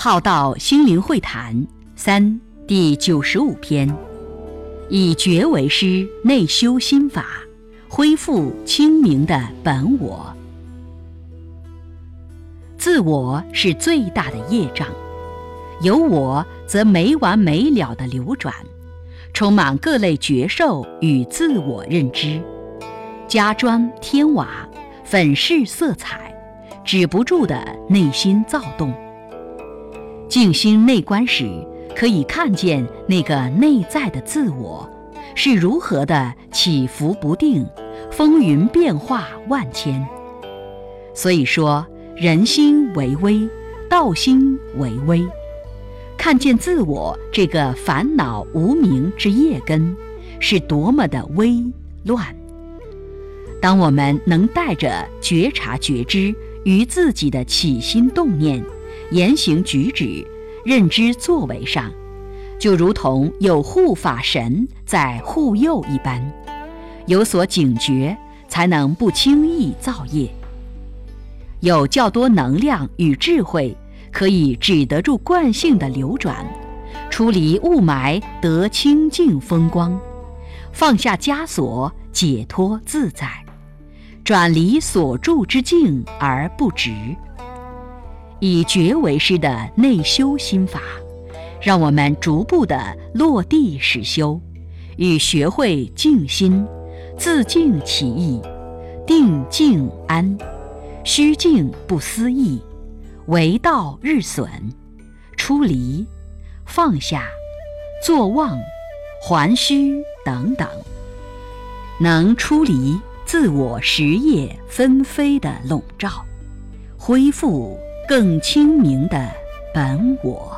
浩道心灵会谈三第九十五篇，以觉为师，内修心法，恢复清明的本我。自我是最大的业障，有我则没完没了的流转，充满各类觉受与自我认知，加砖添瓦，粉饰色彩，止不住的内心躁动。静心内观时，可以看见那个内在的自我是如何的起伏不定、风云变化万千。所以说，人心为微，道心为微。看见自我这个烦恼无明之业根，是多么的微乱。当我们能带着觉察觉知与自己的起心动念。言行举止、认知作为上，就如同有护法神在护佑一般，有所警觉，才能不轻易造业。有较多能量与智慧，可以止得住惯性的流转，出离雾霾得清净风光，放下枷锁，解脱自在，转离所住之境而不执。以觉为师的内修心法，让我们逐步的落地实修，与学会静心，自静其意，定静安，虚静不思议，为道日损，出离，放下，坐忘，还虚等等，能出离自我实业纷飞的笼罩，恢复。更清明的本我。